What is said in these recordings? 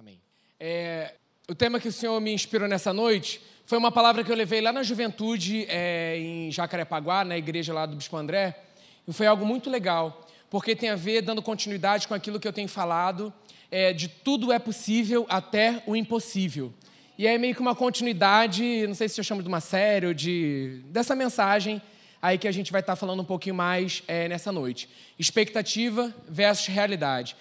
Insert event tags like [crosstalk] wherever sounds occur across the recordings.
Amém. É, o tema que o Senhor me inspirou nessa noite foi uma palavra que eu levei lá na juventude, é, em Jacarepaguá, na igreja lá do Bispo André, e foi algo muito legal, porque tem a ver, dando continuidade com aquilo que eu tenho falado, é, de tudo é possível até o impossível. E é meio que uma continuidade, não sei se eu chamo de uma série ou de, dessa mensagem aí que a gente vai estar falando um pouquinho mais é, nessa noite. Expectativa versus realidade.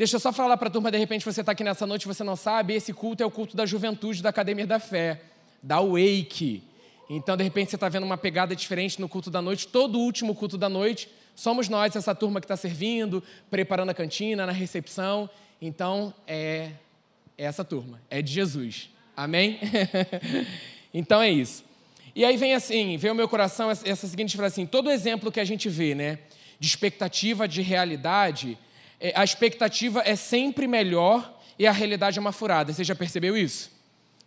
Deixa eu só falar para a turma, de repente você está aqui nessa noite e você não sabe, esse culto é o culto da juventude da Academia da Fé, da Wake. Então, de repente, você está vendo uma pegada diferente no culto da noite. Todo o último culto da noite, somos nós, essa turma que está servindo, preparando a cantina, na recepção. Então, é, é essa turma, é de Jesus. Amém? [laughs] então é isso. E aí vem assim, vem o meu coração essa seguinte frase assim: todo exemplo que a gente vê, né, de expectativa, de realidade, a expectativa é sempre melhor e a realidade é uma furada. Você já percebeu isso?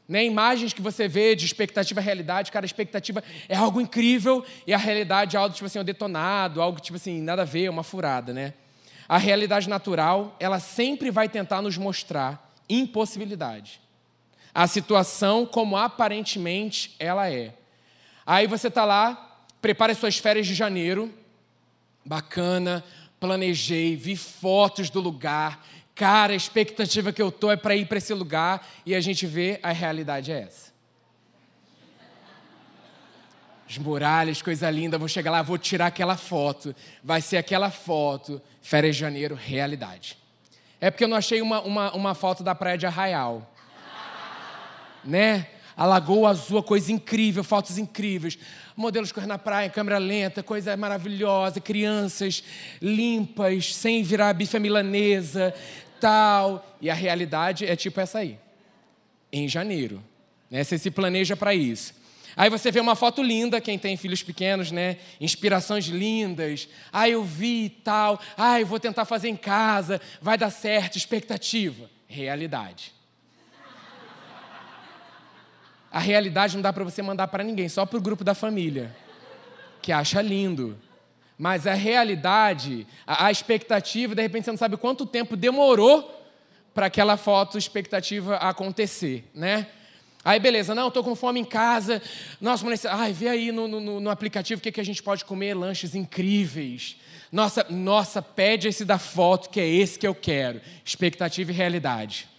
Né? Imagens que você vê de expectativa e realidade, cara, a expectativa é algo incrível e a realidade é algo tipo assim, um detonado, algo tipo assim, nada a ver, uma furada, né? A realidade natural, ela sempre vai tentar nos mostrar impossibilidade. A situação como aparentemente ela é. Aí você está lá, prepara as suas férias de janeiro, bacana, planejei, vi fotos do lugar. Cara, a expectativa que eu tô é para ir para esse lugar e a gente vê a realidade é essa. As muralhas, coisa linda, vou chegar lá, vou tirar aquela foto. Vai ser aquela foto, férias de janeiro, realidade. É porque eu não achei uma, uma, uma foto da praia de Arraial. né? A Lagoa Azul, coisa incrível, fotos incríveis. Modelos correndo na praia, câmera lenta, coisa maravilhosa, crianças limpas, sem virar bife milanesa, tal. E a realidade é tipo essa aí. Em janeiro. Né? Você se planeja para isso. Aí você vê uma foto linda, quem tem filhos pequenos, né? Inspirações lindas. Ah, eu vi tal. Ah, eu vou tentar fazer em casa. Vai dar certo. Expectativa. Realidade. A realidade não dá para você mandar para ninguém, só para o grupo da família, que acha lindo. Mas a realidade, a, a expectativa, de repente você não sabe quanto tempo demorou para aquela foto expectativa acontecer, né? Aí, beleza, não, estou com fome em casa. Nossa, mulher, ai, vê aí no, no, no aplicativo o que, que a gente pode comer, lanches incríveis. Nossa, nossa, pede esse da foto, que é esse que eu quero. Expectativa e realidade.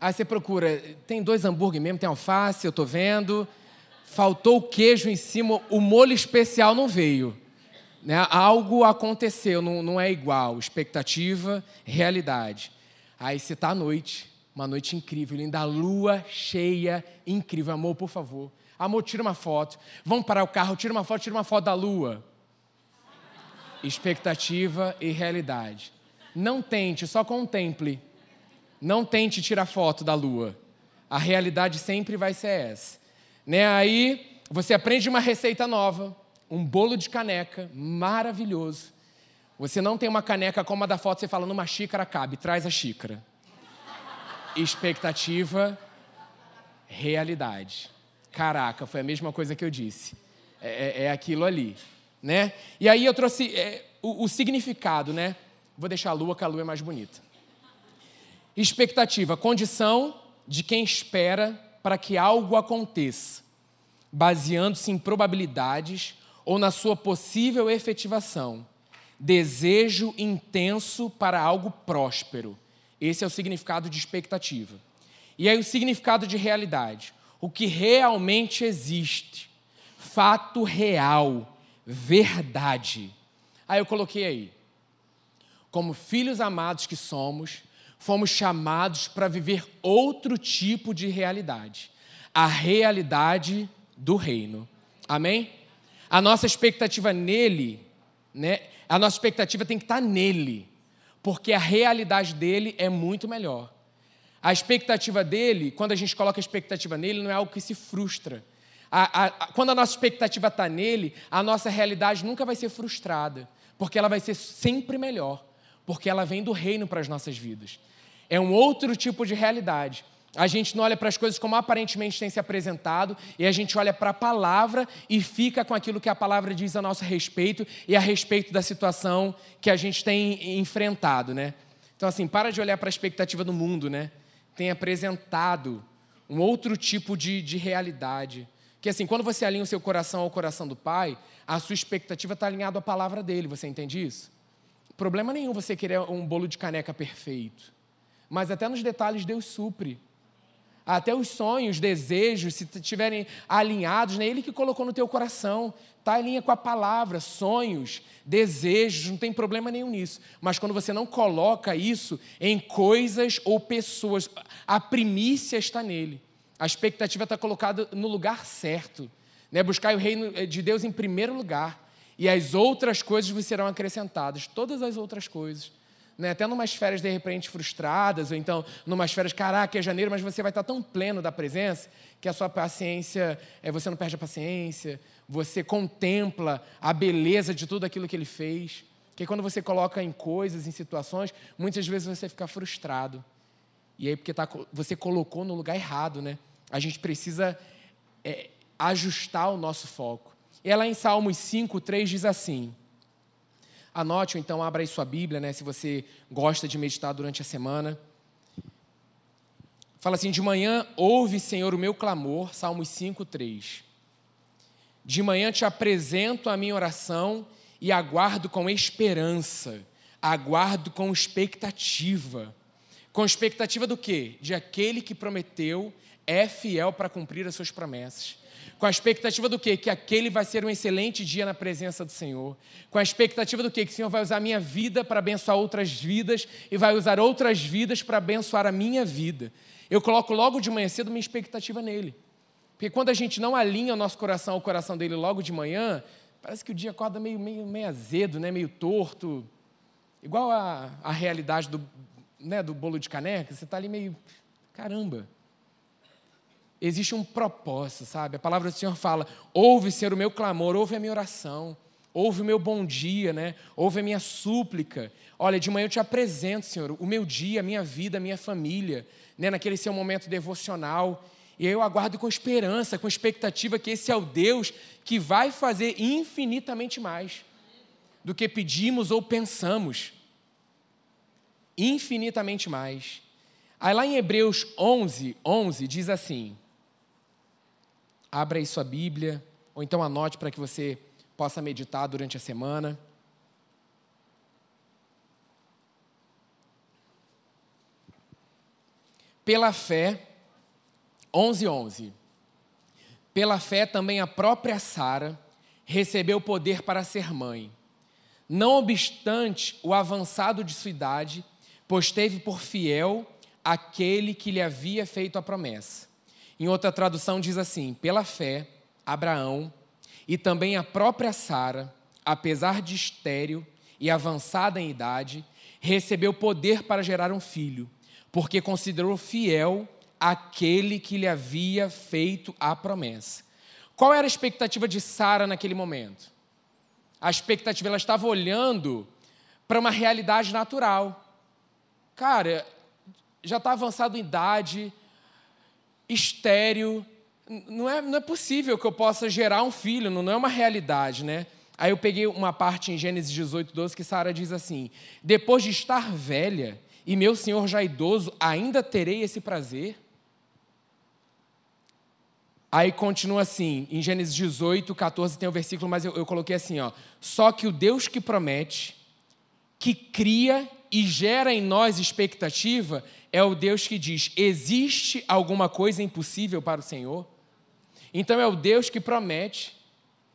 Aí você procura, tem dois hambúrguer mesmo, tem alface, eu estou vendo. Faltou o queijo em cima, o molho especial não veio. Né? Algo aconteceu, não, não é igual. Expectativa, realidade. Aí você está à noite, uma noite incrível, linda, lua cheia, incrível. Amor, por favor. Amor, tira uma foto. Vamos parar o carro, tira uma foto, tira uma foto da lua. Expectativa e realidade. Não tente, só contemple. Não tente tirar foto da lua. A realidade sempre vai ser essa. Né? Aí você aprende uma receita nova, um bolo de caneca maravilhoso. Você não tem uma caneca como a da foto, você fala numa xícara cabe, traz a xícara. Expectativa, realidade. Caraca, foi a mesma coisa que eu disse. É, é, é aquilo ali, né? E aí eu trouxe é, o, o significado, né? Vou deixar a lua, que a lua é mais bonita. Expectativa, condição de quem espera para que algo aconteça, baseando-se em probabilidades ou na sua possível efetivação. Desejo intenso para algo próspero. Esse é o significado de expectativa. E aí o significado de realidade. O que realmente existe. Fato real. Verdade. Aí eu coloquei aí. Como filhos amados que somos, fomos chamados para viver outro tipo de realidade a realidade do reino. Amém? A nossa expectativa nele, né? A nossa expectativa tem que estar nele, porque a realidade dele é muito melhor. A expectativa dele, quando a gente coloca a expectativa nele, não é algo que se frustra. A, a, quando a nossa expectativa está nele, a nossa realidade nunca vai ser frustrada, porque ela vai ser sempre melhor, porque ela vem do reino para as nossas vidas. É um outro tipo de realidade. A gente não olha para as coisas como aparentemente tem se apresentado, e a gente olha para a palavra e fica com aquilo que a palavra diz a nosso respeito e a respeito da situação que a gente tem enfrentado, né? Então, assim, para de olhar para a expectativa do mundo, né? Tem apresentado um outro tipo de, de realidade. Que, assim, quando você alinha o seu coração ao coração do Pai, a sua expectativa está alinhada à palavra dele. Você entende isso? Problema nenhum você querer um bolo de caneca perfeito. Mas até nos detalhes Deus supre. Até os sonhos, desejos, se estiverem alinhados, né? Ele que colocou no teu coração. Está em linha com a palavra, sonhos, desejos, não tem problema nenhum nisso. Mas quando você não coloca isso em coisas ou pessoas, a primícia está nele. A expectativa está colocada no lugar certo. Né? Buscar o reino de Deus em primeiro lugar. E as outras coisas vos serão acrescentadas. Todas as outras coisas né? até numas férias de repente frustradas, ou então numas férias, caraca, é janeiro, mas você vai estar tão pleno da presença que a sua paciência, é, você não perde a paciência, você contempla a beleza de tudo aquilo que ele fez. Que quando você coloca em coisas, em situações, muitas vezes você fica frustrado. E aí, porque tá, você colocou no lugar errado, né? A gente precisa é, ajustar o nosso foco. E ela em Salmos 5, 3 diz assim: Anote ou então abra aí sua Bíblia, né, se você gosta de meditar durante a semana. Fala assim: De manhã ouve, Senhor, o meu clamor, Salmos 5, 3. De manhã te apresento a minha oração e aguardo com esperança, aguardo com expectativa. Com expectativa do quê? De aquele que prometeu é fiel para cumprir as suas promessas. Com a expectativa do quê? Que aquele vai ser um excelente dia na presença do Senhor. Com a expectativa do quê? Que o Senhor vai usar a minha vida para abençoar outras vidas e vai usar outras vidas para abençoar a minha vida. Eu coloco logo de manhã cedo minha expectativa nele. Porque quando a gente não alinha o nosso coração ao coração dele logo de manhã, parece que o dia acorda meio, meio, meio azedo, né? meio torto. Igual a, a realidade do, né, do bolo de caneca, você está ali meio. Caramba, existe um propósito, sabe? A palavra do Senhor fala: ouve, ser o meu clamor, ouve a minha oração, ouve o meu bom dia, né? Ouve a minha súplica. Olha, de manhã eu te apresento, Senhor, o meu dia, a minha vida, a minha família, né? naquele seu momento devocional. E eu aguardo com esperança, com expectativa que esse é o Deus que vai fazer infinitamente mais do que pedimos ou pensamos. Infinitamente mais. Aí lá em Hebreus 11, 11 diz assim: Abra aí sua Bíblia, ou então anote para que você possa meditar durante a semana. Pela fé, 11, 11. Pela fé também a própria Sara recebeu poder para ser mãe, não obstante o avançado de sua idade, pois teve por fiel aquele que lhe havia feito a promessa. Em outra tradução diz assim: pela fé, Abraão e também a própria Sara, apesar de estéril e avançada em idade, recebeu poder para gerar um filho, porque considerou fiel aquele que lhe havia feito a promessa. Qual era a expectativa de Sara naquele momento? A expectativa, ela estava olhando para uma realidade natural. Cara, já está avançado em idade, estéreo. Não é, não é possível que eu possa gerar um filho, não é uma realidade, né? Aí eu peguei uma parte em Gênesis 18, 12, que Sara diz assim: Depois de estar velha e meu senhor já idoso, ainda terei esse prazer? Aí continua assim, em Gênesis 18, 14 tem o um versículo, mas eu, eu coloquei assim: ó, Só que o Deus que promete, que cria e gera em nós expectativa, é o Deus que diz: existe alguma coisa impossível para o Senhor? Então é o Deus que promete,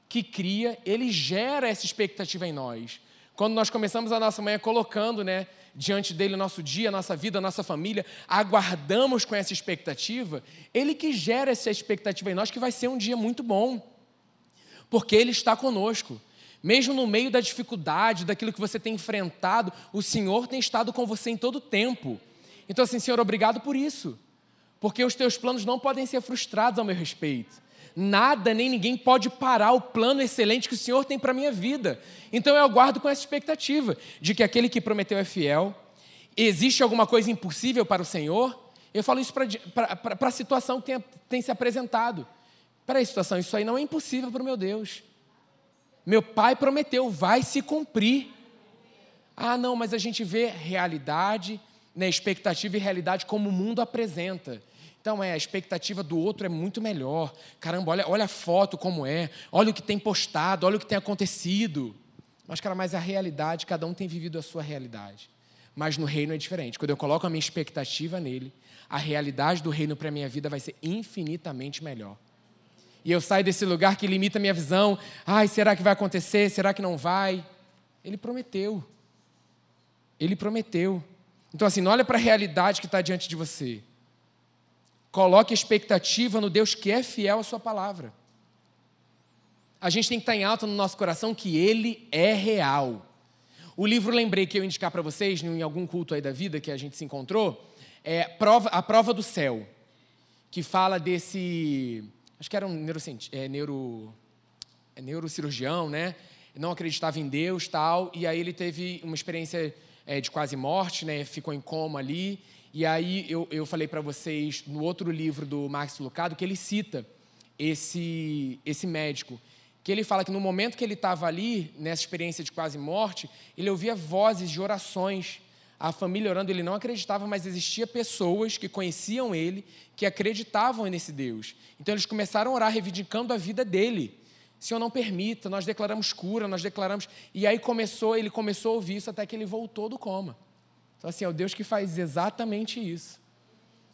que cria, ele gera essa expectativa em nós. Quando nós começamos a nossa manhã colocando, né, diante dele nosso dia, nossa vida, nossa família, aguardamos com essa expectativa, ele que gera essa expectativa em nós que vai ser um dia muito bom. Porque ele está conosco. Mesmo no meio da dificuldade, daquilo que você tem enfrentado, o Senhor tem estado com você em todo o tempo. Então, assim, Senhor, obrigado por isso, porque os teus planos não podem ser frustrados ao meu respeito. Nada nem ninguém pode parar o plano excelente que o Senhor tem para a minha vida. Então eu aguardo com essa expectativa de que aquele que prometeu é fiel. Existe alguma coisa impossível para o Senhor? Eu falo isso para a situação que tem, tem se apresentado. Para a situação, isso aí não é impossível para o meu Deus. Meu pai prometeu, vai se cumprir. Ah, não, mas a gente vê realidade, né, expectativa e realidade como o mundo apresenta. Então, é, a expectativa do outro é muito melhor. Caramba, olha, olha a foto como é, olha o que tem postado, olha o que tem acontecido. Mas, cara, mas a realidade, cada um tem vivido a sua realidade. Mas no reino é diferente. Quando eu coloco a minha expectativa nele, a realidade do reino para a minha vida vai ser infinitamente melhor. E eu saio desse lugar que limita a minha visão. Ai, será que vai acontecer? Será que não vai? Ele prometeu. Ele prometeu. Então, assim, não olha para a realidade que está diante de você. Coloque expectativa no Deus que é fiel à sua palavra. A gente tem que estar em alta no nosso coração que Ele é real. O livro lembrei que eu indicar para vocês, em algum culto aí da vida que a gente se encontrou, é A Prova do Céu, que fala desse. Acho que era um é, neuro, é, neurocirurgião, né? Não acreditava em Deus tal, e aí ele teve uma experiência é, de quase morte, né? Ficou em coma ali. E aí eu, eu falei para vocês no outro livro do Max Lucado que ele cita esse, esse médico. Que ele fala que no momento que ele estava ali, nessa experiência de quase morte, ele ouvia vozes de orações. A família orando, ele não acreditava, mas existia pessoas que conheciam ele, que acreditavam nesse Deus. Então eles começaram a orar, reivindicando a vida dele. Senhor, não permita, nós declaramos cura, nós declaramos. E aí começou, ele começou a ouvir isso até que ele voltou do coma. Então, assim, é o Deus que faz exatamente isso.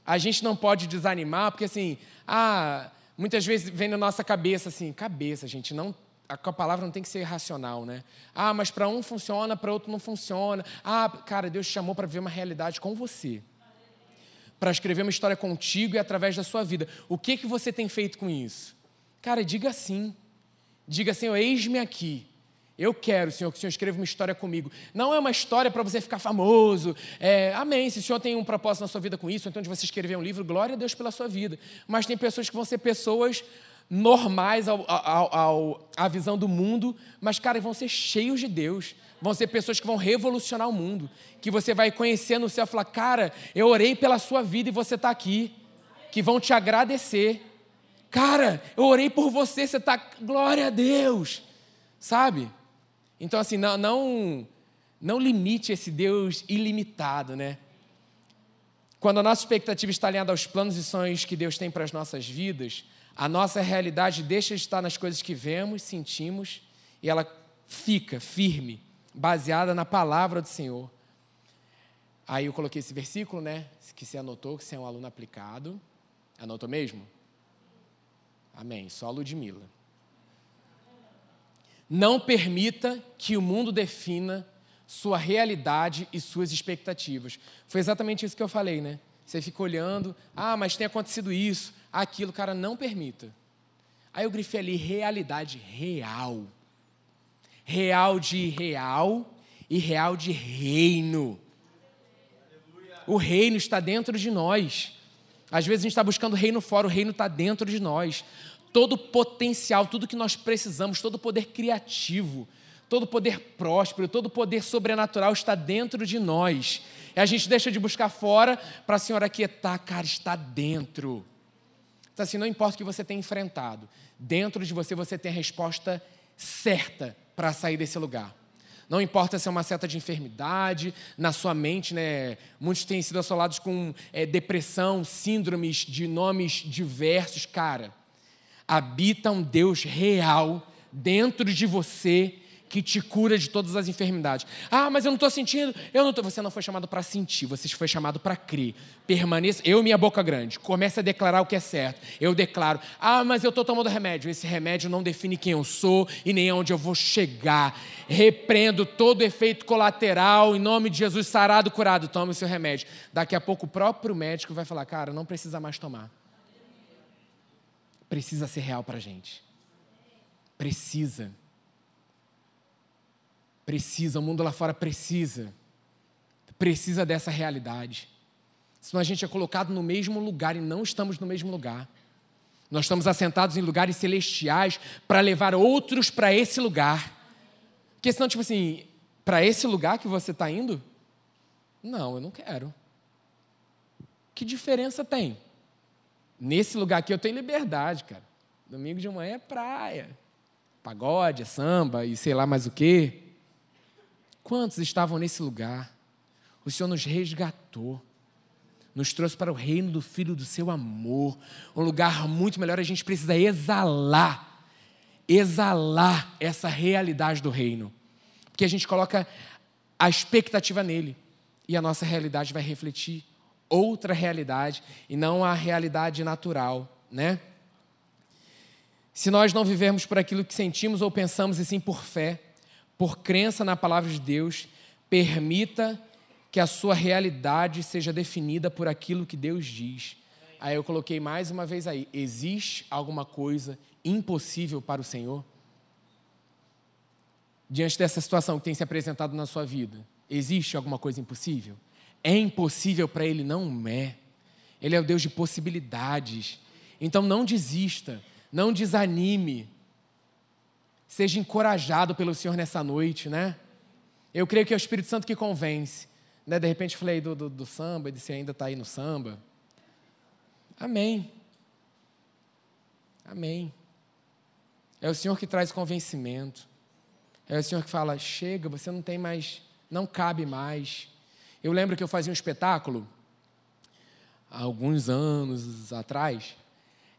A gente não pode desanimar, porque assim, ah, muitas vezes vem na nossa cabeça assim, cabeça, gente, não a palavra não tem que ser racional, né? Ah, mas para um funciona, para outro não funciona. Ah, cara, Deus te chamou para viver uma realidade com você. Para escrever uma história contigo e através da sua vida. O que que você tem feito com isso? Cara, diga sim. Diga, Senhor, eis-me aqui. Eu quero, Senhor, que o Senhor escreva uma história comigo. Não é uma história para você ficar famoso. É, amém. Se o Senhor tem um propósito na sua vida com isso, então de você escrever um livro, glória a Deus pela sua vida. Mas tem pessoas que vão ser pessoas normais ao, ao, ao, à visão do mundo, mas, cara, vão ser cheios de Deus. Vão ser pessoas que vão revolucionar o mundo. Que você vai conhecer no céu e falar, cara, eu orei pela sua vida e você está aqui. Que vão te agradecer. Cara, eu orei por você, você está. Glória a Deus. Sabe? Então, assim, não, não, não limite esse Deus ilimitado, né? Quando a nossa expectativa está alinhada aos planos e sonhos que Deus tem para as nossas vidas, a nossa realidade deixa de estar nas coisas que vemos, sentimos, e ela fica firme, baseada na palavra do Senhor. Aí eu coloquei esse versículo, né? Que você anotou, que você é um aluno aplicado. Anotou mesmo? Amém. Só a Ludmilla. Não permita que o mundo defina sua realidade e suas expectativas. Foi exatamente isso que eu falei, né? Você fica olhando, ah, mas tem acontecido isso, aquilo, cara, não permita. Aí eu grifei ali realidade real. Real de real e real de reino. O reino está dentro de nós. Às vezes a gente está buscando reino fora, o reino está dentro de nós todo potencial, tudo que nós precisamos, todo poder criativo, todo poder próspero, todo poder sobrenatural está dentro de nós. E a gente deixa de buscar fora para a senhora aquietar, cara, está dentro. Então, assim, não importa o que você tenha enfrentado, dentro de você você tem a resposta certa para sair desse lugar. Não importa se é uma seta de enfermidade na sua mente, né? Muitos têm sido assolados com é, depressão, síndromes de nomes diversos, cara habita um Deus real dentro de você que te cura de todas as enfermidades. Ah, mas eu não estou sentindo, eu não tô. Você não foi chamado para sentir, você foi chamado para crer. Permaneça, eu minha boca grande, comece a declarar o que é certo. Eu declaro, ah, mas eu estou tomando remédio. Esse remédio não define quem eu sou e nem aonde eu vou chegar. Repreendo todo efeito colateral, em nome de Jesus, sarado, curado. Tome o seu remédio. Daqui a pouco o próprio médico vai falar, cara, não precisa mais tomar precisa ser real para a gente. Precisa. Precisa, o mundo lá fora precisa. Precisa dessa realidade. Senão a gente é colocado no mesmo lugar e não estamos no mesmo lugar. Nós estamos assentados em lugares celestiais para levar outros para esse lugar. Porque senão, tipo assim, para esse lugar que você está indo? Não, eu não quero. Que diferença tem? Nesse lugar aqui eu tenho liberdade, cara. Domingo de manhã é praia. Pagode, é samba e sei lá mais o quê. Quantos estavam nesse lugar? O Senhor nos resgatou, nos trouxe para o reino do Filho do seu amor, um lugar muito melhor. A gente precisa exalar, exalar essa realidade do reino, porque a gente coloca a expectativa nele e a nossa realidade vai refletir outra realidade e não a realidade natural, né? Se nós não vivermos por aquilo que sentimos ou pensamos, e sim por fé, por crença na palavra de Deus, permita que a sua realidade seja definida por aquilo que Deus diz. Aí eu coloquei mais uma vez aí: existe alguma coisa impossível para o Senhor? Diante dessa situação que tem se apresentado na sua vida, existe alguma coisa impossível? É impossível para Ele? Não é. Ele é o Deus de possibilidades. Então não desista não desanime. Seja encorajado pelo Senhor nessa noite, né? Eu creio que é o Espírito Santo que convence. Né? De repente falei do, do, do samba, e disse ainda está aí no samba. Amém. Amém. É o Senhor que traz convencimento. É o Senhor que fala: chega, você não tem mais, não cabe mais. Eu lembro que eu fazia um espetáculo há alguns anos atrás,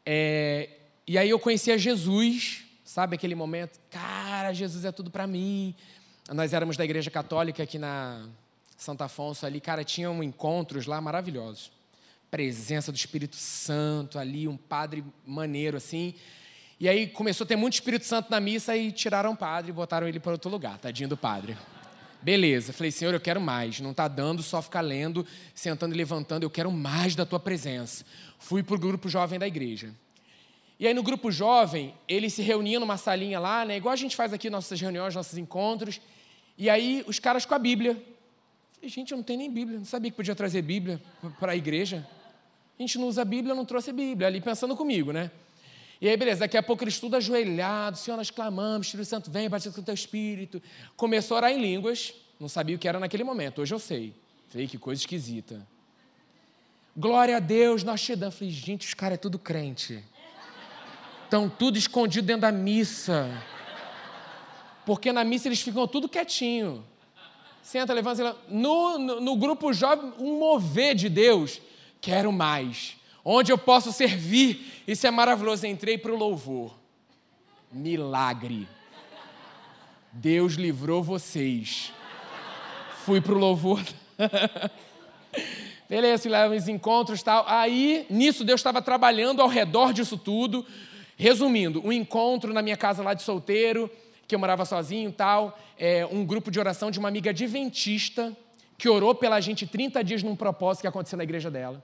é, e aí eu conhecia Jesus, sabe aquele momento? Cara, Jesus é tudo para mim. Nós éramos da igreja católica aqui na Santo Afonso ali, cara, tinham encontros lá maravilhosos. Presença do Espírito Santo ali, um padre maneiro assim. E aí começou a ter muito Espírito Santo na missa e tiraram o padre e botaram ele para outro lugar, tadinho do padre. Beleza, falei, Senhor, eu quero mais. Não está dando só ficar lendo, sentando e levantando, eu quero mais da tua presença. Fui para o grupo jovem da igreja. E aí no grupo jovem, eles se reuniam numa salinha lá, né? Igual a gente faz aqui nossas reuniões, nossos encontros. E aí os caras com a Bíblia. Falei, gente, eu não tenho nem Bíblia. Não sabia que podia trazer Bíblia para a igreja. A gente não usa Bíblia, eu não trouxe Bíblia. Ali pensando comigo, né? E aí, beleza, daqui a pouco eles tudo ajoelhado, Senhor, nós clamamos, Espírito Santo, vem, batiza com o teu Espírito. Começou a orar em línguas, não sabia o que era naquele momento, hoje eu sei. Falei, que coisa esquisita. Glória a Deus, nós te damos. Falei, gente, os caras é tudo crente estão tudo escondido dentro da missa. Porque na missa eles ficam tudo quietinho. Senta, levanta, levanta. No, no, no grupo jovem, um mover de Deus. Quero mais. Onde eu posso servir. Isso é maravilhoso. Entrei para o louvor. Milagre. Deus livrou vocês. Fui para o louvor. [laughs] Beleza, lá nos encontros tal. Aí, nisso, Deus estava trabalhando ao redor disso tudo. Resumindo, um encontro na minha casa lá de solteiro, que eu morava sozinho e tal, é, um grupo de oração de uma amiga adventista que orou pela gente 30 dias num propósito que aconteceu na igreja dela.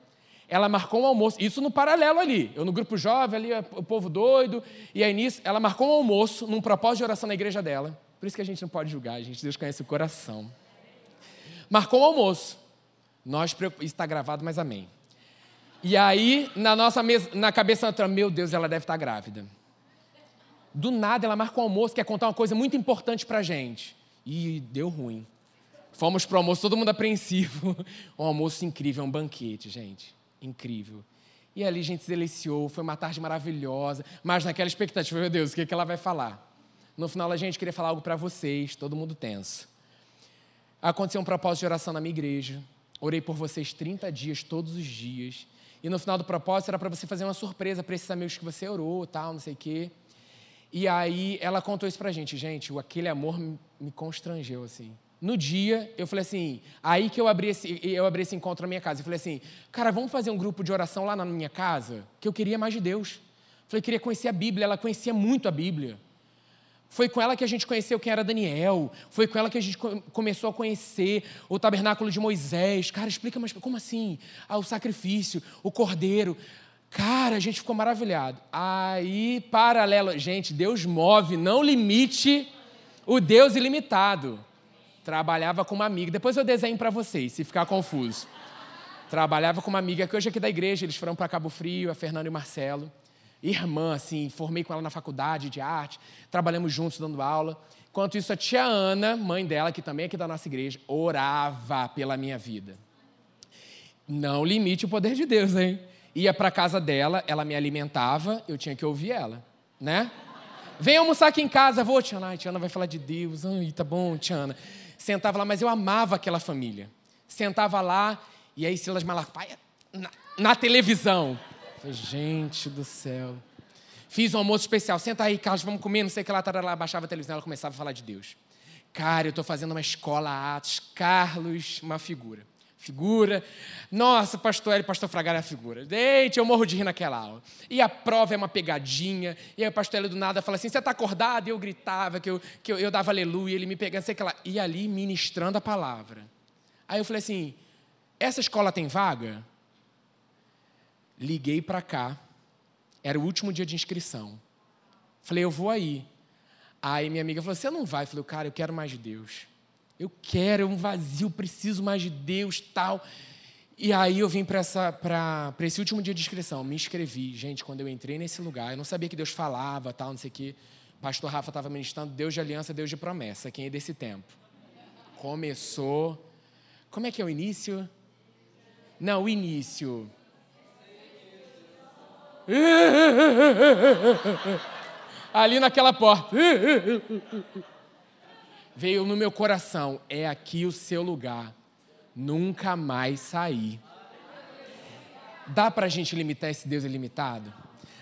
Ela marcou um almoço, isso no paralelo ali, eu no grupo jovem ali, o povo doido, e aí nisso, ela marcou um almoço num propósito de oração na igreja dela. Por isso que a gente não pode julgar, a gente, Deus conhece o coração. Marcou um almoço. Nós, está gravado, mas amém. E aí, na nossa mesa, na cabeça entra, meu Deus, ela deve estar grávida. Do nada, ela marca um almoço, quer contar uma coisa muito importante pra gente. E deu ruim. Fomos pro almoço, todo mundo apreensivo. [laughs] Um almoço incrível, um banquete, gente. Incrível. E ali a gente se deliciou, foi uma tarde maravilhosa, mas naquela expectativa, meu Deus, o que, é que ela vai falar? No final, a gente queria falar algo para vocês, todo mundo tenso. Aconteceu um propósito de oração na minha igreja. Orei por vocês 30 dias, todos os dias. E no final do propósito era para você fazer uma surpresa para esses amigos que você orou, tal, não sei o quê. E aí ela contou isso pra gente, gente, aquele amor me constrangeu assim. No dia, eu falei assim, aí que eu abri esse, eu abri esse encontro na minha casa, eu falei assim, cara, vamos fazer um grupo de oração lá na minha casa, que eu queria mais de Deus. Eu falei, queria conhecer a Bíblia, ela conhecia muito a Bíblia. Foi com ela que a gente conheceu quem era Daniel. Foi com ela que a gente começou a conhecer o tabernáculo de Moisés. Cara, explica, mas como assim? Ah, o sacrifício, o cordeiro. Cara, a gente ficou maravilhado. Aí, paralelo, gente, Deus move, não limite o Deus ilimitado. Trabalhava com uma amiga. Depois eu desenho para vocês, se ficar confuso. Trabalhava com uma amiga que hoje é aqui da igreja, eles foram para Cabo Frio, a Fernanda e o Marcelo irmã, assim, formei com ela na faculdade de arte, trabalhamos juntos dando aula. Enquanto isso, a tia Ana, mãe dela, que também é aqui da nossa igreja, orava pela minha vida. Não limite o poder de Deus, hein? Ia para casa dela, ela me alimentava, eu tinha que ouvir ela, né? Vem almoçar aqui em casa, vou, Tiana. Ai, Tiana vai falar de Deus. Ai, tá bom, Tiana. Sentava lá, mas eu amava aquela família. Sentava lá, e aí Silas Malafaia na, na televisão. Gente do céu. Fiz um almoço especial. Senta aí, Carlos, vamos comer, não sei o que lá, tarará. Baixava a televisão, ela começava a falar de Deus. Cara, eu estou fazendo uma escola Atos. Carlos, uma figura figura. Nossa, pastor Hélio, pastor Fragar é a figura. Deite, eu morro de rir naquela aula. E a prova é uma pegadinha. E aí o pastor Hélio do nada fala assim, você está acordado? E eu gritava, que eu, que eu, eu dava aleluia, ele me pegando, sei que lá. E ali ministrando a palavra. Aí eu falei assim, essa escola tem vaga? Liguei para cá. Era o último dia de inscrição. Falei, eu vou aí. Aí minha amiga falou, você não vai? Eu falei, cara, eu quero mais de Deus. Eu quero, é um vazio, preciso mais de Deus, tal. E aí eu vim para esse último dia de inscrição, me inscrevi. Gente, quando eu entrei nesse lugar, eu não sabia que Deus falava, tal, não sei o quê. Pastor Rafa estava ministrando Deus de aliança, Deus de promessa. Quem é desse tempo? Começou. Como é que é o início? Não, o início. Ali naquela porta veio no meu coração: é aqui o seu lugar, nunca mais sair. Dá para gente limitar esse Deus ilimitado?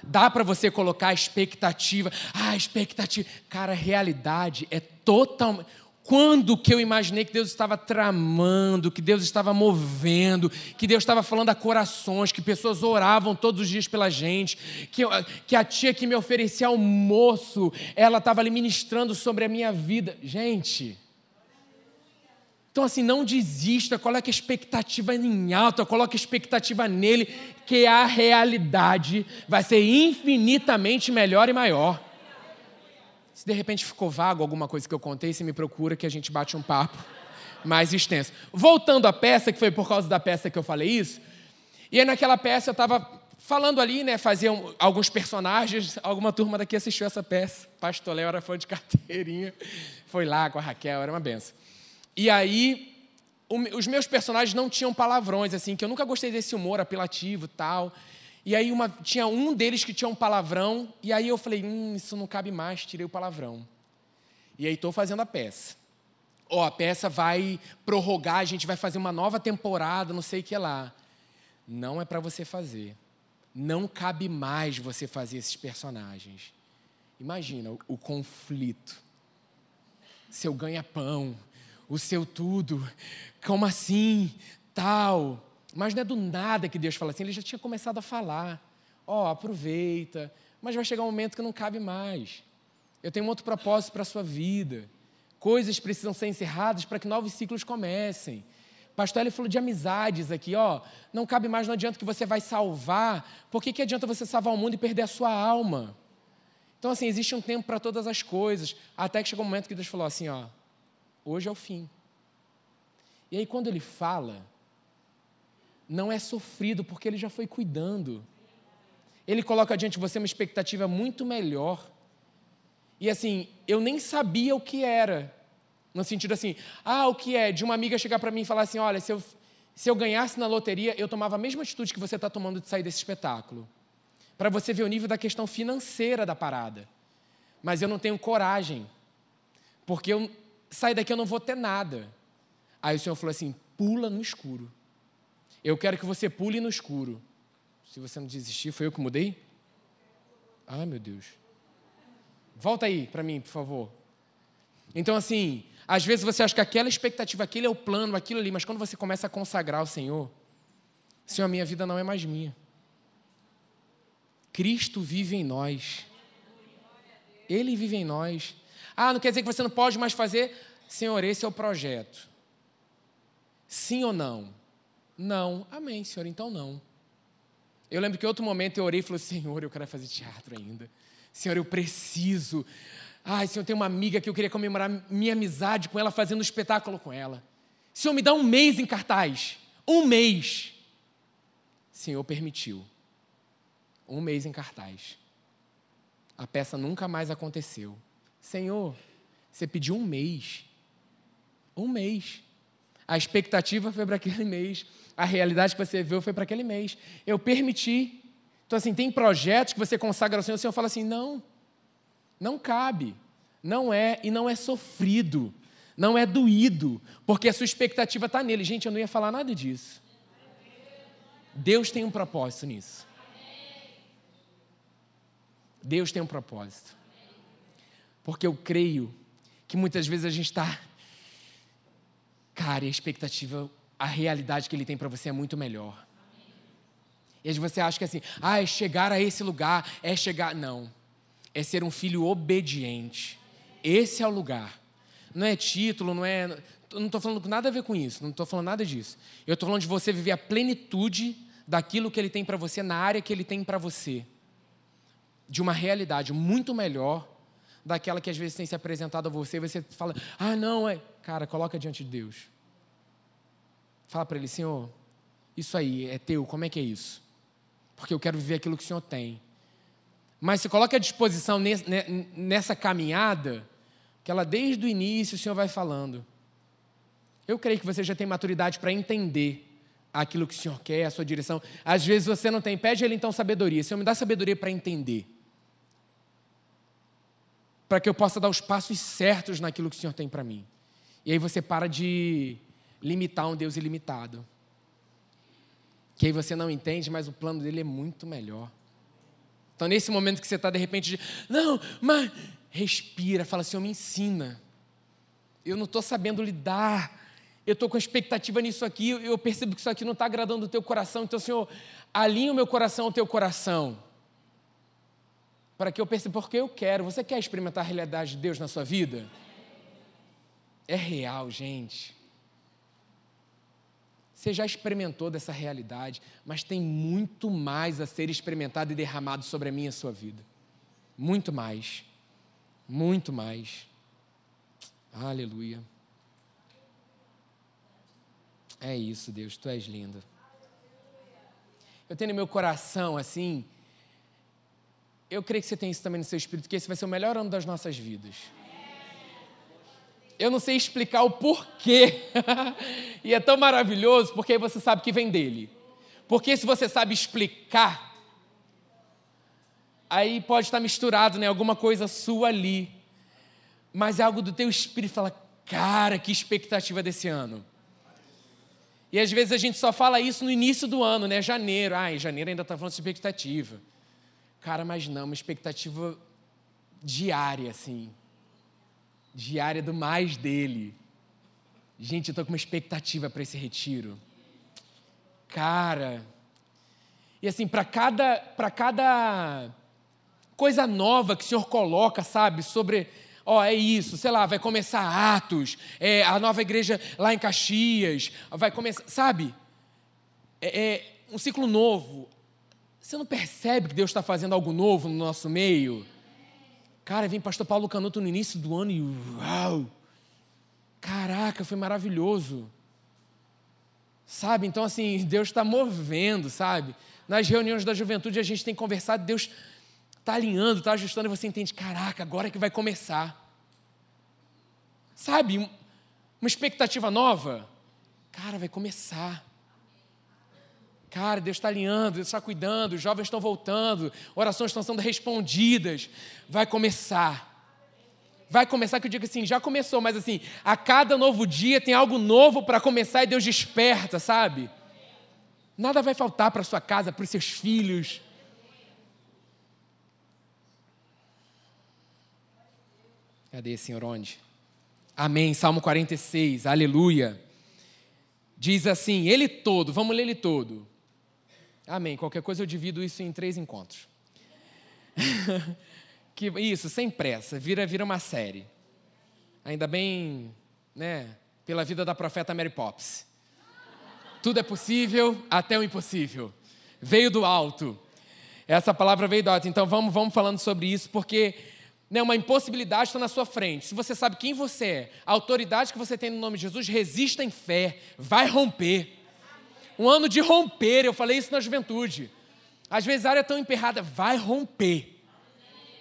Dá para você colocar a expectativa, ah, expectativa. Cara, a realidade é totalmente. Quando que eu imaginei que Deus estava tramando, que Deus estava movendo, que Deus estava falando a corações, que pessoas oravam todos os dias pela gente, que, eu, que a tia que me oferecia almoço, ela estava ali ministrando sobre a minha vida. Gente, então assim, não desista, coloque a expectativa em alta, coloque a expectativa nele, que a realidade vai ser infinitamente melhor e maior. Se de repente ficou vago alguma coisa que eu contei, você me procura que a gente bate um papo mais extenso. Voltando à peça, que foi por causa da peça que eu falei isso, e aí naquela peça eu estava falando ali, né, faziam alguns personagens, alguma turma daqui assistiu essa peça. Pastor Léo era fã de carteirinha, foi lá com a Raquel, era uma benção. E aí, os meus personagens não tinham palavrões, assim, que eu nunca gostei desse humor apelativo tal. E aí uma, tinha um deles que tinha um palavrão, e aí eu falei, hum, isso não cabe mais, tirei o palavrão. E aí estou fazendo a peça. Ó, oh, a peça vai prorrogar, a gente vai fazer uma nova temporada, não sei o que lá. Não é para você fazer. Não cabe mais você fazer esses personagens. Imagina o, o conflito. Seu ganha-pão, o seu tudo. Como assim? Tal. Mas não é do nada que Deus fala assim, ele já tinha começado a falar. Ó, oh, aproveita, mas vai chegar um momento que não cabe mais. Eu tenho um outro propósito para a sua vida. Coisas precisam ser encerradas para que novos ciclos comecem. Pastor ele falou de amizades aqui, ó. Não cabe mais, não adianta que você vai salvar. Por que, que adianta você salvar o mundo e perder a sua alma? Então, assim, existe um tempo para todas as coisas. Até que chegou um momento que Deus falou assim, ó. Hoje é o fim. E aí, quando ele fala, não é sofrido, porque ele já foi cuidando. Ele coloca diante de você uma expectativa muito melhor. E assim, eu nem sabia o que era. No sentido assim, ah, o que é? De uma amiga chegar para mim e falar assim: olha, se eu, se eu ganhasse na loteria, eu tomava a mesma atitude que você está tomando de sair desse espetáculo. Para você ver o nível da questão financeira da parada. Mas eu não tenho coragem. Porque eu sair daqui eu não vou ter nada. Aí o Senhor falou assim: pula no escuro. Eu quero que você pule no escuro. Se você não desistir, foi eu que mudei? Ah, meu Deus. Volta aí para mim, por favor. Então, assim, às vezes você acha que aquela expectativa, aquele é o plano, aquilo ali, mas quando você começa a consagrar o Senhor, Senhor, a minha vida não é mais minha. Cristo vive em nós. Ele vive em nós. Ah, não quer dizer que você não pode mais fazer? Senhor, esse é o projeto. Sim ou não? Não. Amém, Senhor, então não. Eu lembro que outro momento eu orei e falei, Senhor, eu quero fazer teatro ainda. Senhor, eu preciso. Ai, Senhor, tem uma amiga que eu queria comemorar minha amizade com ela, fazendo um espetáculo com ela. Senhor, me dá um mês em cartaz. Um mês. Senhor permitiu. Um mês em cartaz. A peça nunca mais aconteceu. Senhor, você pediu um mês. Um mês. A expectativa foi para aquele [laughs] mês a realidade que você viu foi para aquele mês. Eu permiti. Então, assim, tem projetos que você consagra ao Senhor, o Senhor fala assim: não, Não cabe. Não é e não é sofrido. Não é doído, porque a sua expectativa está nele. Gente, eu não ia falar nada disso. Deus tem um propósito nisso. Deus tem um propósito. Porque eu creio que muitas vezes a gente está. Cara, a expectativa, a realidade que Ele tem para você é muito melhor. E aí você acha que assim, ah, é chegar a esse lugar, é chegar. Não. É ser um filho obediente. Esse é o lugar. Não é título, não é. Não estou falando nada a ver com isso, não estou falando nada disso. Eu estou falando de você viver a plenitude daquilo que Ele tem para você, na área que Ele tem para você. De uma realidade muito melhor daquela que às vezes tem se apresentado a você, você fala, ah, não, é. Cara, coloca diante de Deus. Fala para Ele, Senhor, isso aí é teu, como é que é isso? Porque eu quero viver aquilo que o Senhor tem. Mas se coloca à disposição nessa caminhada, que ela desde o início o Senhor vai falando. Eu creio que você já tem maturidade para entender aquilo que o Senhor quer, a sua direção. Às vezes você não tem, pede Ele então sabedoria. Senhor, me dá sabedoria para entender. Para que eu possa dar os passos certos naquilo que o Senhor tem para mim. E aí você para de limitar um Deus ilimitado. Que aí você não entende, mas o plano dele é muito melhor. Então, nesse momento que você está de repente, de, não, mas respira, fala, Senhor, me ensina. Eu não estou sabendo lidar eu estou com expectativa nisso aqui, eu percebo que isso aqui não está agradando o teu coração, então, Senhor, alinha o meu coração ao teu coração. Para que eu perceba, porque eu quero. Você quer experimentar a realidade de Deus na sua vida? É real, gente. Você já experimentou dessa realidade, mas tem muito mais a ser experimentado e derramado sobre a minha e a sua vida. Muito mais. Muito mais. Aleluia. É isso, Deus, tu és lindo. Eu tenho no meu coração, assim, eu creio que você tem isso também no seu espírito, que esse vai ser o melhor ano das nossas vidas. Eu não sei explicar o porquê. [laughs] e é tão maravilhoso porque aí você sabe que vem dele. Porque se você sabe explicar, aí pode estar misturado, né? Alguma coisa sua ali. Mas é algo do teu espírito. Fala, cara, que expectativa desse ano. E às vezes a gente só fala isso no início do ano, né? Janeiro. Ah, em janeiro ainda está falando de expectativa. Cara, mas não, uma expectativa diária, assim. Diária do mais dele. Gente, eu estou com uma expectativa para esse retiro. Cara. E assim, para cada, cada coisa nova que o Senhor coloca, sabe, sobre ó, oh, é isso, sei lá, vai começar Atos, é, a nova igreja lá em Caxias, vai começar, sabe? É, é um ciclo novo. Você não percebe que Deus está fazendo algo novo no nosso meio? Cara, vem pastor Paulo Canuto no início do ano e uau! Caraca, foi maravilhoso. Sabe? Então, assim, Deus está movendo, sabe? Nas reuniões da juventude a gente tem conversado, Deus está alinhando, está ajustando, e você entende, caraca, agora é que vai começar. Sabe, uma expectativa nova? Cara, vai começar. Cara, Deus está alinhando, Deus está cuidando, os jovens estão voltando, orações estão sendo respondidas. Vai começar. Vai começar, que eu digo assim, já começou, mas assim, a cada novo dia tem algo novo para começar e Deus desperta, sabe? Nada vai faltar para sua casa, para os seus filhos. Cadê, Senhor? Onde? Amém. Salmo 46, aleluia. Diz assim: Ele todo, vamos ler ele todo. Amém. Qualquer coisa eu divido isso em três encontros. [laughs] que, isso, sem pressa, vira, vira uma série. Ainda bem, né, pela vida da profeta Mary Pops. Tudo é possível até o impossível. Veio do alto. Essa palavra veio do alto. Então vamos, vamos falando sobre isso, porque né, uma impossibilidade está na sua frente. Se você sabe quem você é, a autoridade que você tem no nome de Jesus, resista em fé, vai romper. Um ano de romper, eu falei isso na juventude. Às vezes a área é tão emperrada, vai romper.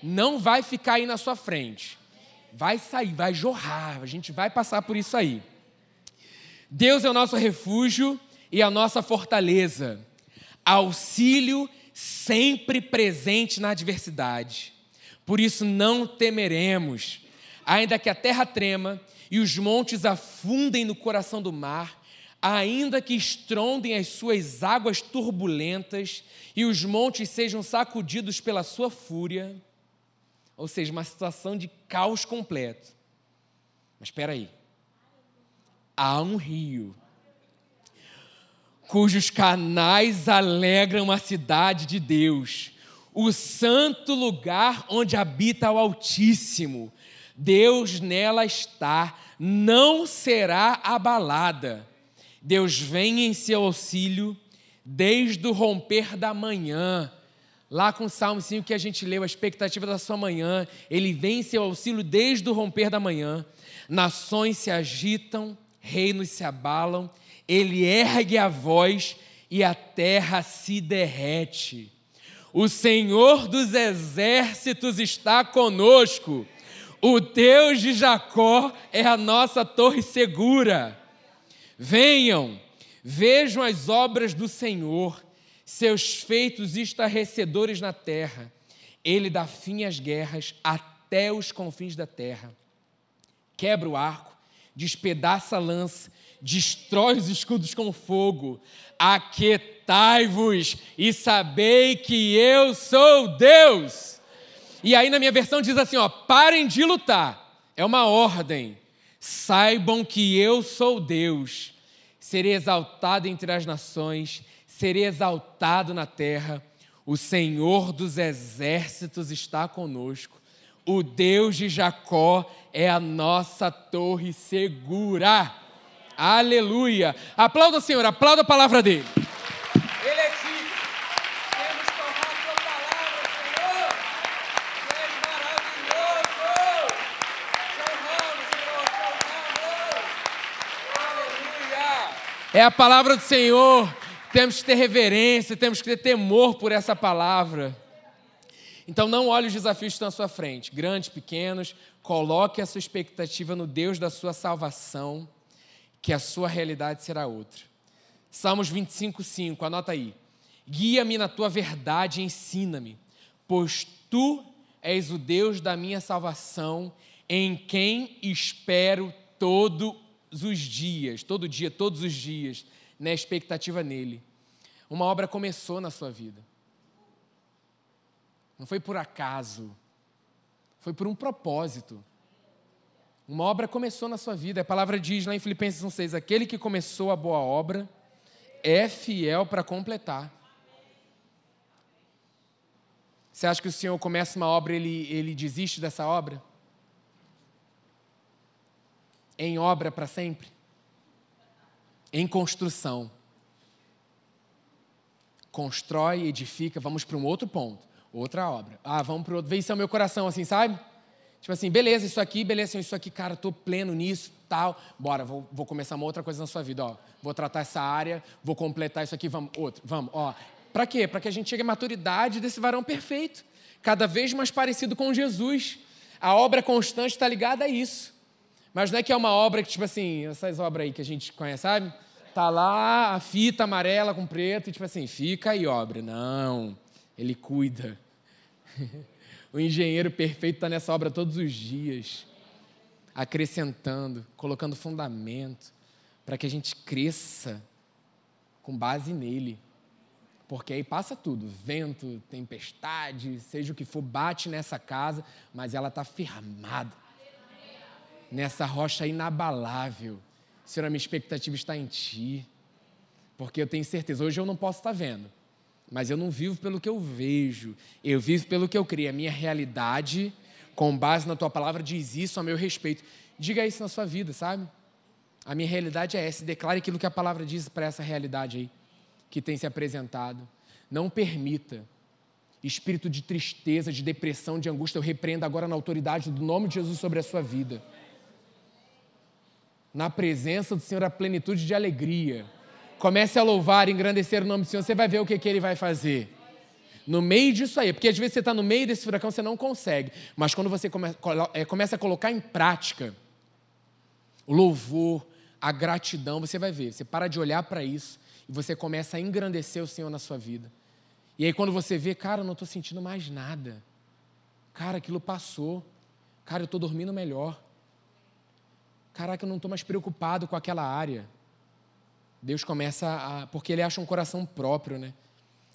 Não vai ficar aí na sua frente. Vai sair, vai jorrar, a gente vai passar por isso aí. Deus é o nosso refúgio e a nossa fortaleza, auxílio sempre presente na adversidade Por isso não temeremos, ainda que a terra trema e os montes afundem no coração do mar, ainda que estrondem as suas águas turbulentas e os montes sejam sacudidos pela sua fúria. Ou seja, uma situação de caos completo. Mas espera aí. Há um rio cujos canais alegram a cidade de Deus, o santo lugar onde habita o Altíssimo. Deus nela está, não será abalada. Deus vem em seu auxílio desde o romper da manhã. Lá com o Salmo 5 que a gente leu, a expectativa da sua manhã, ele vem em seu auxílio desde o romper da manhã. Nações se agitam, reinos se abalam, ele ergue a voz e a terra se derrete. O Senhor dos exércitos está conosco. O Deus de Jacó é a nossa torre segura. Venham, vejam as obras do Senhor, seus feitos estarrecedores na terra. Ele dá fim às guerras até os confins da terra. Quebra o arco, despedaça a lança, destrói os escudos com fogo. Aquetai-vos e sabei que eu sou Deus. E aí na minha versão diz assim, ó, parem de lutar. É uma ordem. Saibam que eu sou Deus. Serei exaltado entre as nações, serei exaltado na terra. O Senhor dos exércitos está conosco. O Deus de Jacó é a nossa torre segura. Aleluia. Aplauda o Senhor, aplauda a palavra dele. É a palavra do Senhor. Temos que ter reverência, temos que ter temor por essa palavra. Então não olhe os desafios que estão à sua frente, grandes, pequenos, coloque a sua expectativa no Deus da sua salvação, que a sua realidade será outra. Salmos 25, 5, anota aí. Guia-me na tua verdade e ensina-me, pois tu és o Deus da minha salvação, em quem espero todo os dias, todo dia, todos os dias, na expectativa nele. Uma obra começou na sua vida. Não foi por acaso. Foi por um propósito. Uma obra começou na sua vida. A palavra diz lá em Filipenses 1,6: aquele que começou a boa obra é fiel para completar. Você acha que o Senhor começa uma obra e ele, ele desiste dessa obra? Em obra para sempre? Em construção. Constrói, edifica, vamos para um outro ponto, outra obra. Ah, vamos para outro. Vem isso é o meu coração, assim, sabe? Tipo assim, beleza, isso aqui, beleza, isso aqui, cara, estou pleno nisso, tal. Bora, vou, vou começar uma outra coisa na sua vida, ó. Vou tratar essa área, vou completar isso aqui, vamos, outro, vamos, ó. Para quê? Para que a gente chegue à maturidade desse varão perfeito, cada vez mais parecido com Jesus. A obra constante está ligada a isso. Mas não é que é uma obra que, tipo assim, essas obras aí que a gente conhece, sabe? Tá lá a fita amarela com preto e, tipo assim, fica aí obra. Não, ele cuida. [laughs] o engenheiro perfeito está nessa obra todos os dias, acrescentando, colocando fundamento, para que a gente cresça com base nele. Porque aí passa tudo, vento, tempestade, seja o que for, bate nessa casa, mas ela está firmada nessa rocha inabalável. Senhor, a minha expectativa está em Ti, porque eu tenho certeza, hoje eu não posso estar vendo, mas eu não vivo pelo que eu vejo, eu vivo pelo que eu creio. A minha realidade, com base na Tua palavra, diz isso a meu respeito. Diga isso na sua vida, sabe? A minha realidade é essa, declare aquilo que a palavra diz para essa realidade aí, que tem se apresentado. Não permita espírito de tristeza, de depressão, de angústia, eu repreendo agora na autoridade do nome de Jesus sobre a sua vida na presença do Senhor a plenitude de alegria. Comece a louvar, engrandecer o nome do Senhor, você vai ver o que, que ele vai fazer. No meio disso aí, porque às vezes você está no meio desse furacão, você não consegue. Mas quando você come, é, começa a colocar em prática o louvor, a gratidão, você vai ver. Você para de olhar para isso e você começa a engrandecer o Senhor na sua vida. E aí quando você vê, cara, eu não estou sentindo mais nada. Cara, aquilo passou. Cara, eu estou dormindo melhor. Caraca, eu não estou mais preocupado com aquela área. Deus começa a. Porque ele acha um coração próprio, né?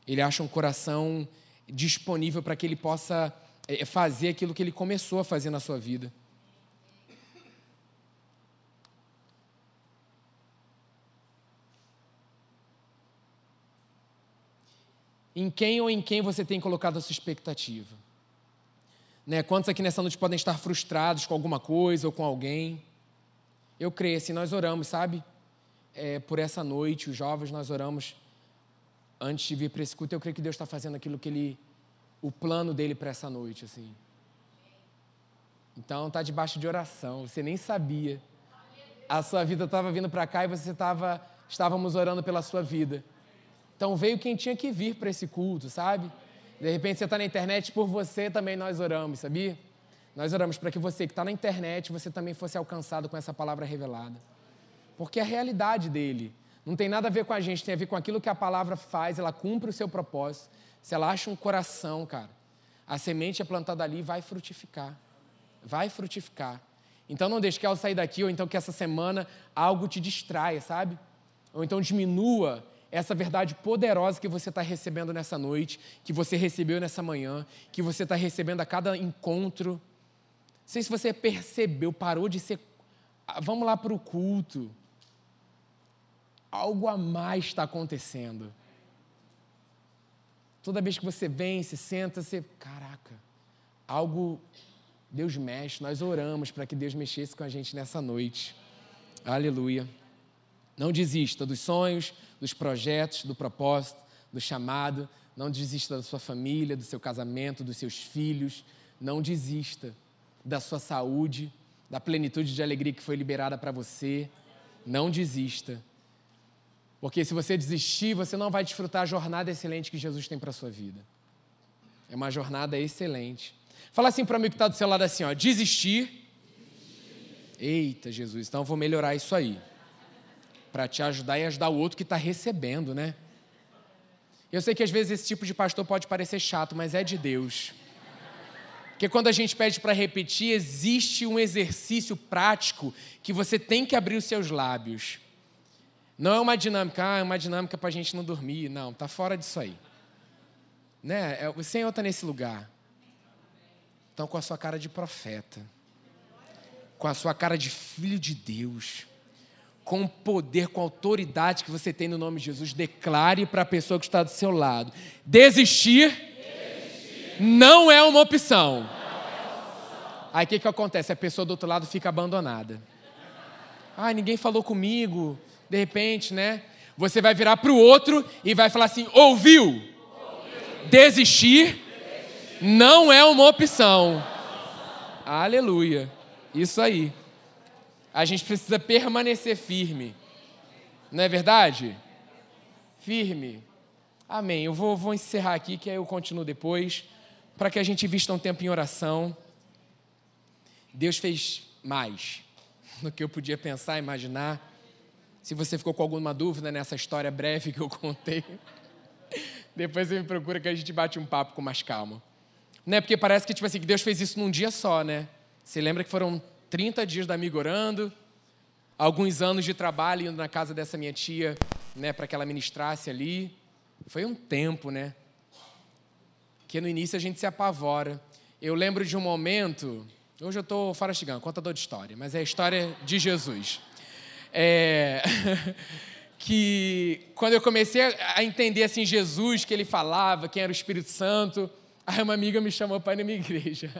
Ele acha um coração disponível para que ele possa é, fazer aquilo que ele começou a fazer na sua vida. Em quem ou em quem você tem colocado a sua expectativa? Né? Quantos aqui nessa noite podem estar frustrados com alguma coisa ou com alguém? Eu creio, assim, nós oramos, sabe? É, por essa noite, os jovens, nós oramos antes de vir para esse culto. Eu creio que Deus está fazendo aquilo que Ele, o plano dele para essa noite, assim. Então, está debaixo de oração. Você nem sabia. A sua vida estava vindo para cá e você estava, estávamos orando pela sua vida. Então veio quem tinha que vir para esse culto, sabe? De repente você está na internet, por você também nós oramos, sabia? Nós oramos para que você que está na internet, você também fosse alcançado com essa palavra revelada. Porque é a realidade dele. Não tem nada a ver com a gente, tem a ver com aquilo que a palavra faz, ela cumpre o seu propósito. Se ela acha um coração, cara, a semente é plantada ali vai frutificar. Vai frutificar. Então não deixe que sair daqui, ou então que essa semana algo te distraia, sabe? Ou então diminua essa verdade poderosa que você está recebendo nessa noite, que você recebeu nessa manhã, que você está recebendo a cada encontro. Sei se você percebeu, parou de ser. Ah, vamos lá para o culto. Algo a mais está acontecendo. Toda vez que você vem, se senta, você. Caraca, algo. Deus mexe, nós oramos para que Deus mexesse com a gente nessa noite. Aleluia. Não desista dos sonhos, dos projetos, do propósito, do chamado. Não desista da sua família, do seu casamento, dos seus filhos. Não desista da sua saúde, da plenitude de alegria que foi liberada para você. Não desista. Porque se você desistir, você não vai desfrutar a jornada excelente que Jesus tem para a sua vida. É uma jornada excelente. Fala assim para mim que está do seu lado assim, ó, desistir. Eita, Jesus, então eu vou melhorar isso aí para te ajudar e ajudar o outro que está recebendo, né? Eu sei que às vezes esse tipo de pastor pode parecer chato, mas é de Deus. Porque quando a gente pede para repetir, existe um exercício prático que você tem que abrir os seus lábios. Não é uma dinâmica, ah, é uma dinâmica para a gente não dormir. Não, tá fora disso aí. Né? É, o Senhor está nesse lugar. Então, com a sua cara de profeta, com a sua cara de filho de Deus, com o poder, com a autoridade que você tem no nome de Jesus, declare para a pessoa que está do seu lado: desistir, desistir. Não é uma opção. Aí o que, que acontece? A pessoa do outro lado fica abandonada. Ah, ninguém falou comigo. De repente, né? Você vai virar para o outro e vai falar assim: ouviu? desistir não é uma opção. Aleluia. Isso aí a gente precisa permanecer firme. Não é verdade? Firme. Amém. Eu vou, vou encerrar aqui, que aí eu continuo depois, para que a gente vista um tempo em oração. Deus fez mais [laughs] do que eu podia pensar, imaginar. Se você ficou com alguma dúvida nessa história breve que eu contei, [laughs] depois você me procura que a gente bate um papo com mais calma. Não é porque parece que tipo assim, Deus fez isso num dia só, né? Você lembra que foram 30 dias da amiga orando, alguns anos de trabalho indo na casa dessa minha tia, né, para que ela ministrasse ali. Foi um tempo, né? Que no início a gente se apavora. Eu lembro de um momento, hoje eu estou farastigando, contador de história, mas é a história de Jesus. É, [laughs] que quando eu comecei a entender assim Jesus, que ele falava, quem era o Espírito Santo, aí uma amiga me chamou para ir minha igreja.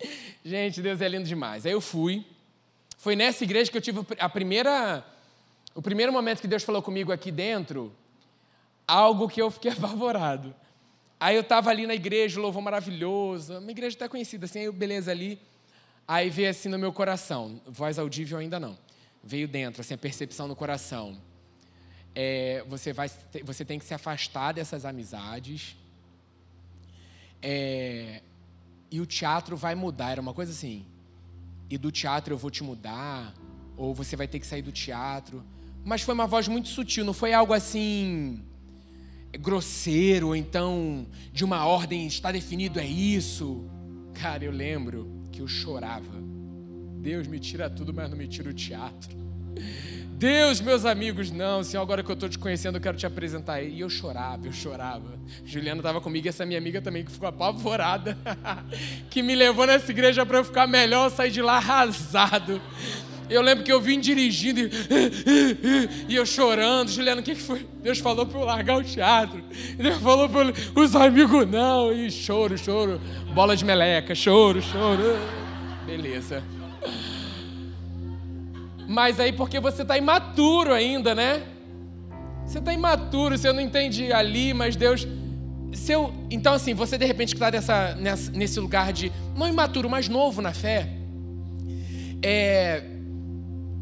[laughs] Gente, Deus é lindo demais. Aí eu fui. Foi nessa igreja que eu tive a primeira, o primeiro momento que Deus falou comigo aqui dentro, algo que eu fiquei [laughs] apavorado. Aí eu estava ali na igreja, louvor maravilhoso, uma igreja até conhecida, assim, aí eu, beleza ali. Aí veio assim no meu coração, voz audível ainda não, veio dentro, assim, a percepção no coração. É, você, vai, você tem que se afastar dessas amizades. É, e o teatro vai mudar. Era uma coisa assim. E do teatro eu vou te mudar, ou você vai ter que sair do teatro. Mas foi uma voz muito sutil, não foi algo assim grosseiro, ou então de uma ordem está definido, é isso. Cara, eu lembro que eu chorava. Deus me tira tudo, mas não me tira o teatro. [laughs] Deus, meus amigos, não, Senhor, agora que eu estou te conhecendo, eu quero te apresentar. E eu chorava, eu chorava. Juliana estava comigo e essa minha amiga também, que ficou apavorada, [laughs] que me levou nessa igreja para eu ficar melhor, saí de lá arrasado. Eu lembro que eu vim dirigindo e, e eu chorando. Juliana, o que, foi? Deus falou para eu largar o teatro. Deus falou para os amigos não. E choro, choro. Bola de meleca, choro, choro. Beleza. Mas aí porque você está imaturo ainda, né? Você está imaturo, você não entende ali, mas Deus. Seu, então, assim, você de repente que está nesse lugar de não imaturo, mas novo na fé. É,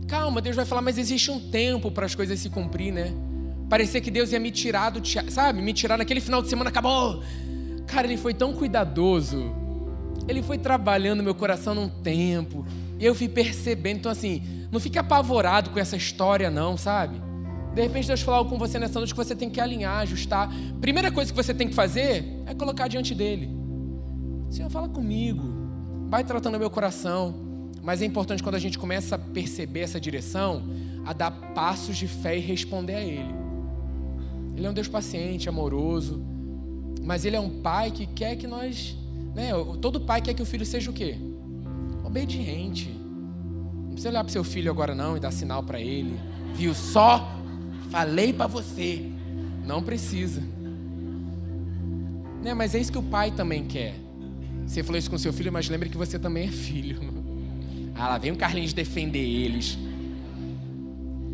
calma, Deus vai falar, mas existe um tempo para as coisas se cumprir, né? Parecia que Deus ia me tirar do teatro, sabe? Me tirar naquele final de semana, acabou. Cara, Ele foi tão cuidadoso. Ele foi trabalhando meu coração num tempo. E eu fui percebendo. Então, assim, não fique apavorado com essa história, não, sabe? De repente Deus falou com você nessa noite que você tem que alinhar, ajustar. Primeira coisa que você tem que fazer é colocar diante dele. Senhor, fala comigo. Vai tratando meu coração. Mas é importante quando a gente começa a perceber essa direção, a dar passos de fé e responder a Ele. Ele é um Deus paciente, amoroso, mas Ele é um Pai que quer que nós, né? Todo pai quer que o filho seja o quê? Obediente. Não precisa olhar para seu filho agora não e dar sinal para ele. Viu só? Falei para você. Não precisa. Né? Mas é isso que o pai também quer. Você falou isso com seu filho, mas lembre que você também é filho. Ah, lá vem o Carlinhos defender eles.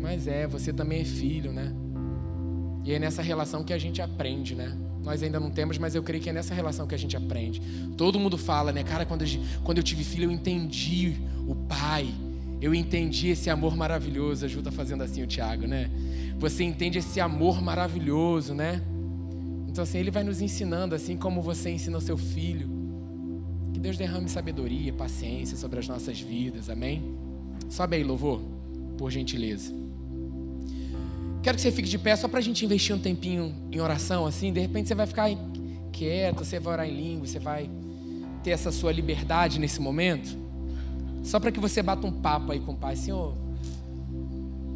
Mas é, você também é filho, né? E é nessa relação que a gente aprende, né? Nós ainda não temos, mas eu creio que é nessa relação que a gente aprende. Todo mundo fala, né? Cara, quando eu, quando eu tive filho, eu entendi o pai. Eu entendi esse amor maravilhoso. A Ju tá fazendo assim, o Tiago, né? Você entende esse amor maravilhoso, né? Então, assim, ele vai nos ensinando, assim como você ensina o seu filho. Deus derrame sabedoria, paciência sobre as nossas vidas, amém? Sobe aí, louvor, por gentileza. Quero que você fique de pé só para a gente investir um tempinho em oração, assim. De repente você vai ficar quieto, você vai orar em língua, você vai ter essa sua liberdade nesse momento. Só para que você bata um papo aí com o Pai, Senhor.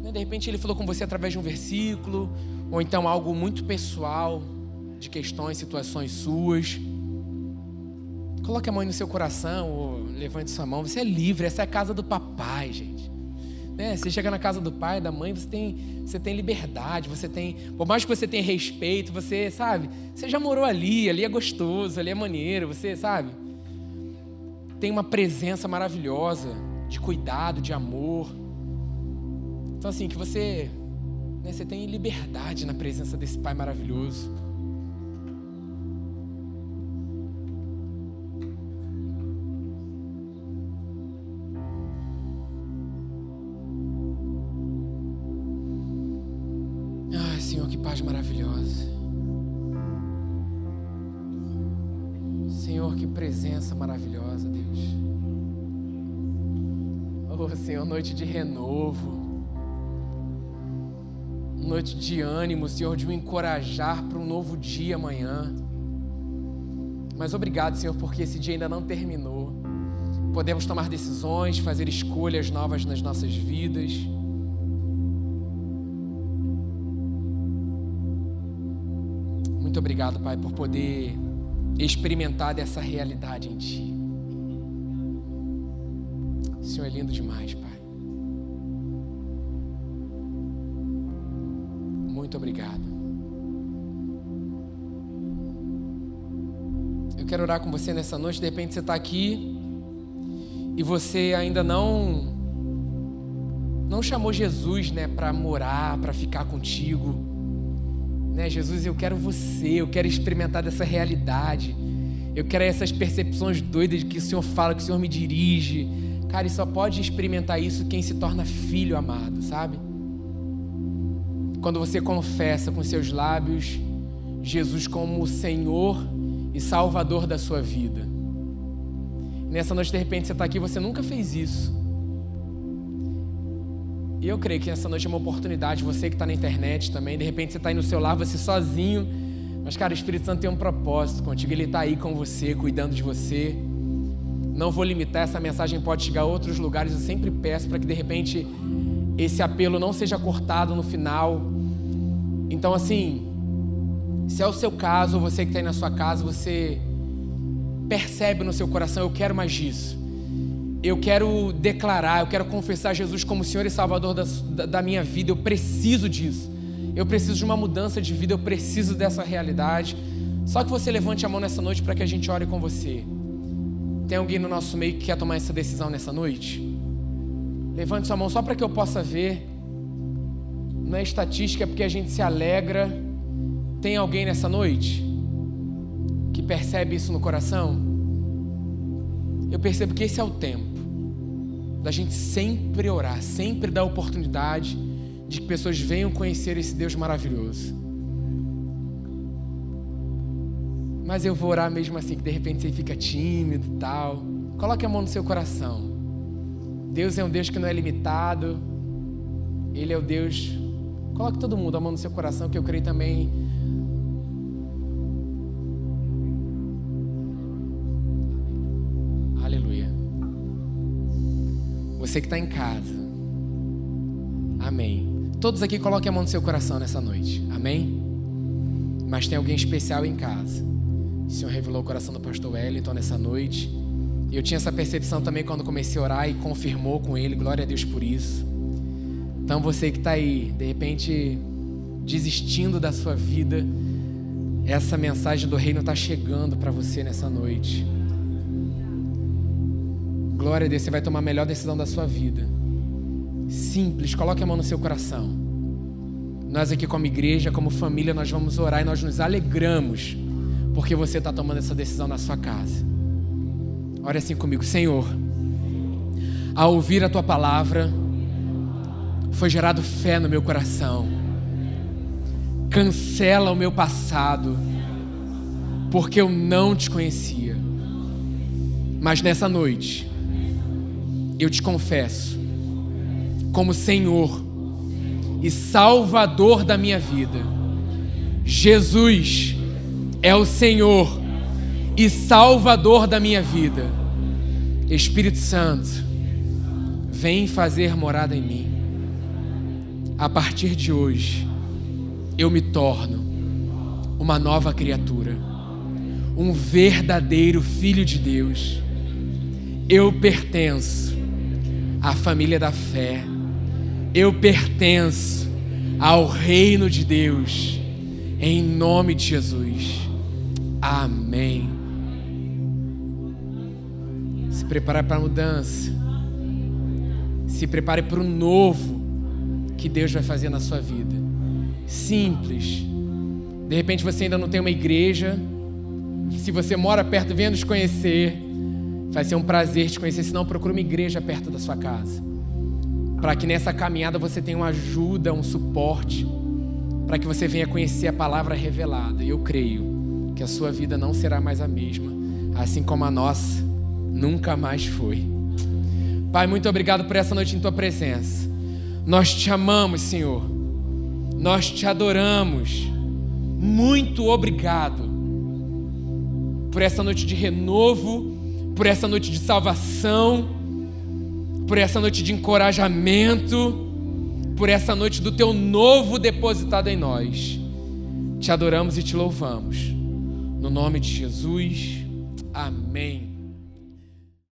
Né, de repente ele falou com você através de um versículo, ou então algo muito pessoal, de questões, situações suas. Coloque a mão no seu coração ou levante sua mão. Você é livre, essa é a casa do papai, gente. Né? Você chega na casa do pai, da mãe, você tem, você tem liberdade, você tem, por mais que você tenha respeito, você, sabe, você já morou ali, ali é gostoso, ali é maneiro, você, sabe, tem uma presença maravilhosa de cuidado, de amor. Então assim, que você, né, você tem liberdade na presença desse pai maravilhoso. Maravilhosa, Deus. Oh, Senhor, noite de renovo. Noite de ânimo, Senhor, de me encorajar para um novo dia amanhã. Mas obrigado, Senhor, porque esse dia ainda não terminou. Podemos tomar decisões, fazer escolhas novas nas nossas vidas. Muito obrigado, Pai, por poder experimentar dessa realidade em Ti. O Senhor é lindo demais, Pai. Muito obrigado. Eu quero orar com você nessa noite. De repente você está aqui e você ainda não não chamou Jesus, né, para morar, para ficar contigo. Né, Jesus, eu quero você, eu quero experimentar dessa realidade. Eu quero essas percepções doidas de que o Senhor fala, que o Senhor me dirige. Cara, e só pode experimentar isso quem se torna filho amado, sabe? Quando você confessa com seus lábios Jesus como Senhor e Salvador da sua vida. Nessa noite, de repente, você está aqui você nunca fez isso. E eu creio que essa noite é uma oportunidade, você que está na internet também, de repente você está aí no seu lar, você sozinho, mas cara, o Espírito Santo tem um propósito contigo, ele está aí com você, cuidando de você. Não vou limitar, essa mensagem pode chegar a outros lugares. Eu sempre peço para que de repente esse apelo não seja cortado no final. Então, assim, se é o seu caso, você que está aí na sua casa, você percebe no seu coração: eu quero mais disso. Eu quero declarar, eu quero confessar Jesus como Senhor e Salvador da, da minha vida. Eu preciso disso. Eu preciso de uma mudança de vida, eu preciso dessa realidade. Só que você levante a mão nessa noite para que a gente ore com você. Tem alguém no nosso meio que quer tomar essa decisão nessa noite? Levante sua mão só para que eu possa ver. Não é estatística, é porque a gente se alegra. Tem alguém nessa noite que percebe isso no coração? Eu percebo que esse é o tempo da gente sempre orar, sempre dar oportunidade de que pessoas venham conhecer esse Deus maravilhoso. Mas eu vou orar mesmo assim, que de repente você fica tímido e tal. Coloque a mão no seu coração. Deus é um Deus que não é limitado. Ele é o Deus. Coloque todo mundo a mão no seu coração, que eu creio também. Você que está em casa. Amém. Todos aqui coloquem a mão no seu coração nessa noite. Amém? Mas tem alguém especial em casa. O Senhor revelou o coração do pastor Wellington nessa noite. E eu tinha essa percepção também quando comecei a orar e confirmou com ele. Glória a Deus por isso. Então você que está aí, de repente desistindo da sua vida, essa mensagem do reino está chegando para você nessa noite. Glória a Deus, você vai tomar a melhor decisão da sua vida. Simples, coloque a mão no seu coração. Nós aqui como igreja, como família, nós vamos orar e nós nos alegramos porque você está tomando essa decisão na sua casa. Ore assim comigo, Senhor. Ao ouvir a tua palavra, foi gerado fé no meu coração. Cancela o meu passado, porque eu não te conhecia. Mas nessa noite, eu te confesso, como Senhor e Salvador da minha vida, Jesus é o Senhor e Salvador da minha vida. Espírito Santo, vem fazer morada em mim. A partir de hoje, eu me torno uma nova criatura, um verdadeiro filho de Deus. Eu pertenço à família da fé, eu pertenço ao reino de Deus, em nome de Jesus. Amém. Se prepare para a mudança. Se prepare para o novo que Deus vai fazer na sua vida. Simples. De repente você ainda não tem uma igreja. Se você mora perto, venha nos conhecer. Vai ser um prazer te conhecer. Se não, procure uma igreja perto da sua casa. Para que nessa caminhada você tenha uma ajuda, um suporte. Para que você venha conhecer a palavra revelada. E eu creio que a sua vida não será mais a mesma, assim como a nossa nunca mais foi. Pai, muito obrigado por essa noite em tua presença. Nós te amamos, Senhor. Nós te adoramos. Muito obrigado por essa noite de renovo, por essa noite de salvação, por essa noite de encorajamento, por essa noite do teu novo depositado em nós. Te adoramos e te louvamos. No nome de Jesus, amém.